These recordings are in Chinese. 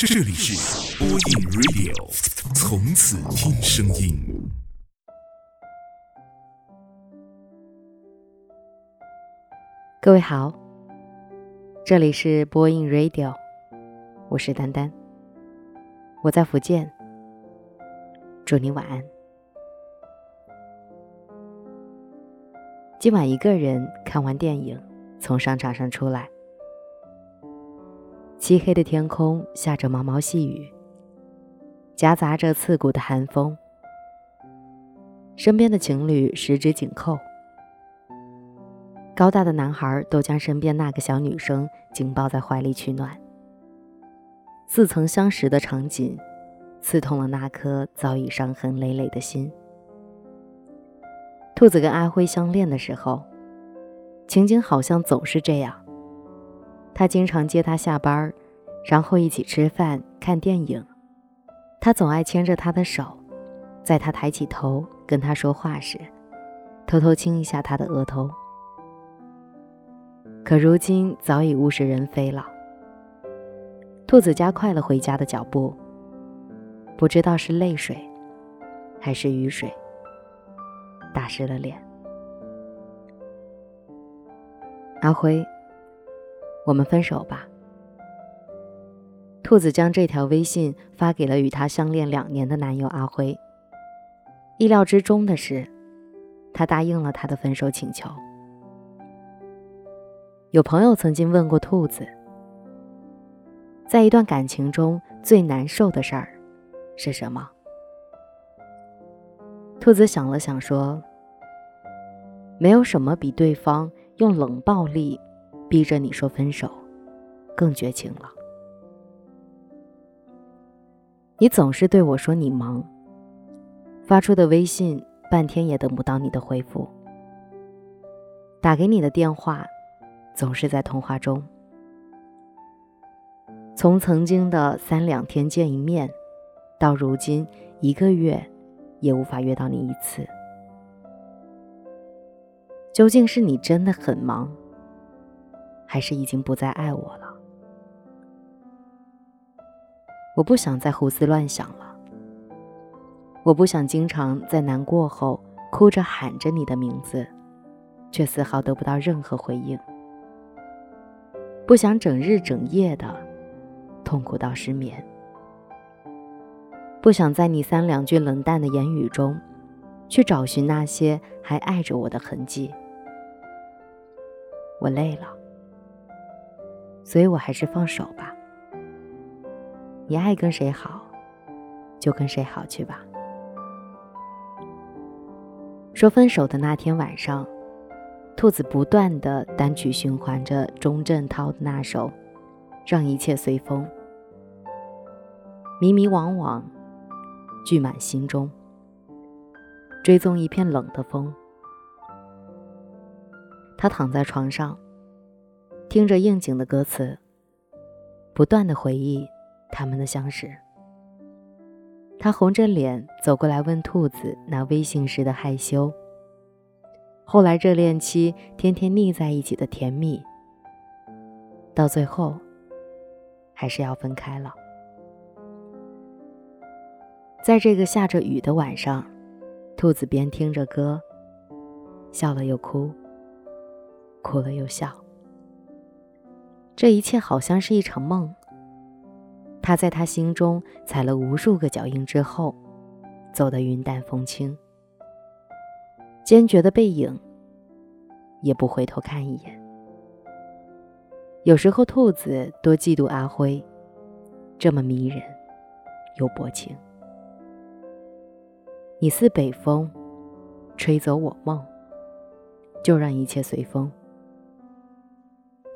这里是播音 Radio，从此听声音。各位好，这里是播音 Radio，我是丹丹，我在福建，祝你晚安。今晚一个人看完电影，从商场上出来。漆黑的天空下着毛毛细雨，夹杂着刺骨的寒风。身边的情侣十指紧扣，高大的男孩都将身边那个小女生紧抱在怀里取暖。似曾相识的场景，刺痛了那颗早已伤痕累累的心。兔子跟阿辉相恋的时候，情景好像总是这样。他经常接她下班，然后一起吃饭、看电影。他总爱牵着她的手，在她抬起头跟他说话时，偷偷亲一下她的额头。可如今早已物是人非了。兔子加快了回家的脚步，不知道是泪水，还是雨水，打湿了脸。阿辉。我们分手吧。兔子将这条微信发给了与她相恋两年的男友阿辉。意料之中的是，他答应了他的分手请求。有朋友曾经问过兔子，在一段感情中最难受的事儿是什么？兔子想了想说：“没有什么比对方用冷暴力。”逼着你说分手，更绝情了。你总是对我说你忙，发出的微信半天也等不到你的回复，打给你的电话总是在通话中。从曾经的三两天见一面，到如今一个月也无法约到你一次，究竟是你真的很忙？还是已经不再爱我了。我不想再胡思乱想了。我不想经常在难过后哭着喊着你的名字，却丝毫得不到任何回应。不想整日整夜的痛苦到失眠。不想在你三两句冷淡的言语中，去找寻那些还爱着我的痕迹。我累了。所以我还是放手吧。你爱跟谁好，就跟谁好去吧。说分手的那天晚上，兔子不断的单曲循环着钟镇涛的那首《让一切随风》，迷迷惘惘，聚满心中，追踪一片冷的风。他躺在床上。听着应景的歌词，不断的回忆他们的相识。他红着脸走过来问兔子那微信时的害羞。后来热恋期天天腻在一起的甜蜜，到最后还是要分开了。在这个下着雨的晚上，兔子边听着歌，笑了又哭，哭了又笑。这一切好像是一场梦。他在他心中踩了无数个脚印之后，走得云淡风轻，坚决的背影，也不回头看一眼。有时候，兔子多嫉妒阿辉，这么迷人，又薄情。你似北风，吹走我梦，就让一切随风。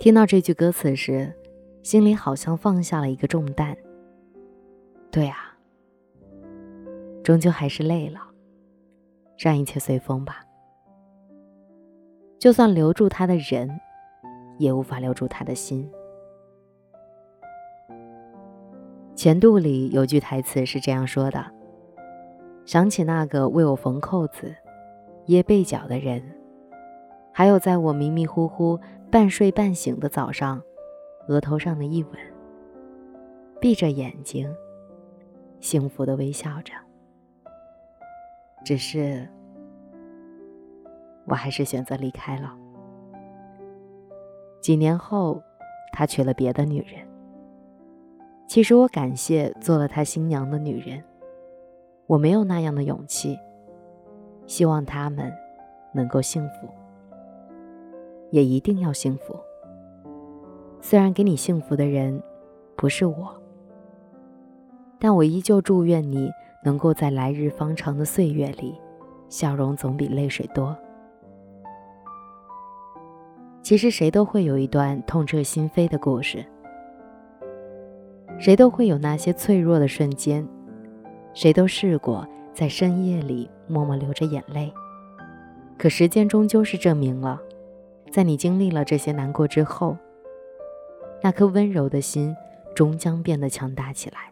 听到这句歌词时，心里好像放下了一个重担。对啊，终究还是累了，让一切随风吧。就算留住他的人，也无法留住他的心。前度里有句台词是这样说的：“想起那个为我缝扣子、掖被角的人，还有在我迷迷糊糊。”半睡半醒的早上，额头上的一吻，闭着眼睛，幸福的微笑着。只是，我还是选择离开了。几年后，他娶了别的女人。其实我感谢做了他新娘的女人，我没有那样的勇气。希望他们能够幸福，也一定要幸福。虽然给你幸福的人不是我。但我依旧祝愿你能够在来日方长的岁月里，笑容总比泪水多。其实谁都会有一段痛彻心扉的故事，谁都会有那些脆弱的瞬间，谁都试过在深夜里默默流着眼泪。可时间终究是证明了，在你经历了这些难过之后，那颗温柔的心终将变得强大起来。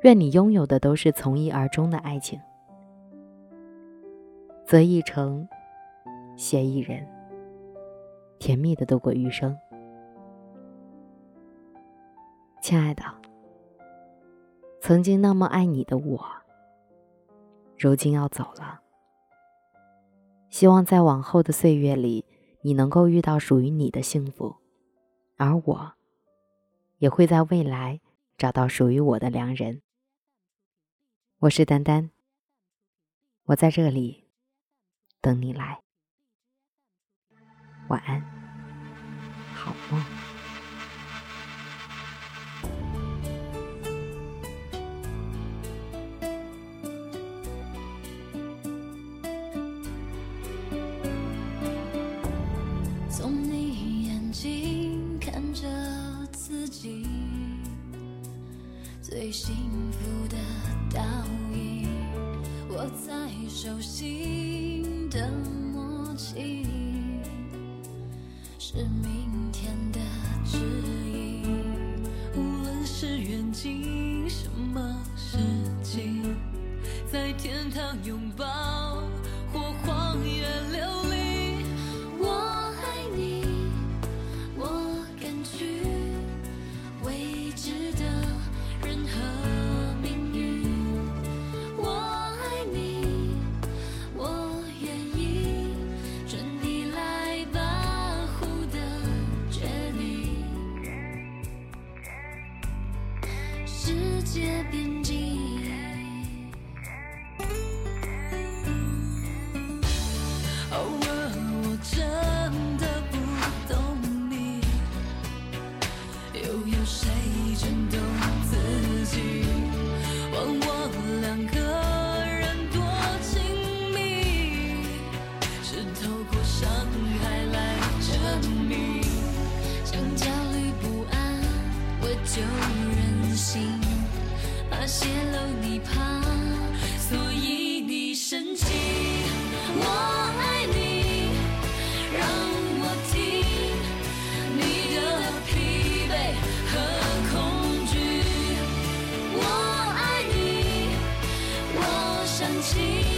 愿你拥有的都是从一而终的爱情，择一城，携一人，甜蜜的度过余生。亲爱的，曾经那么爱你的我，如今要走了。希望在往后的岁月里，你能够遇到属于你的幸福，而我，也会在未来找到属于我的良人。我是丹丹，我在这里等你来。晚安，好梦。最幸福的。倒影，握在手心的默契，是明天的指引。无论是远近，什么事情，在天堂拥抱就心。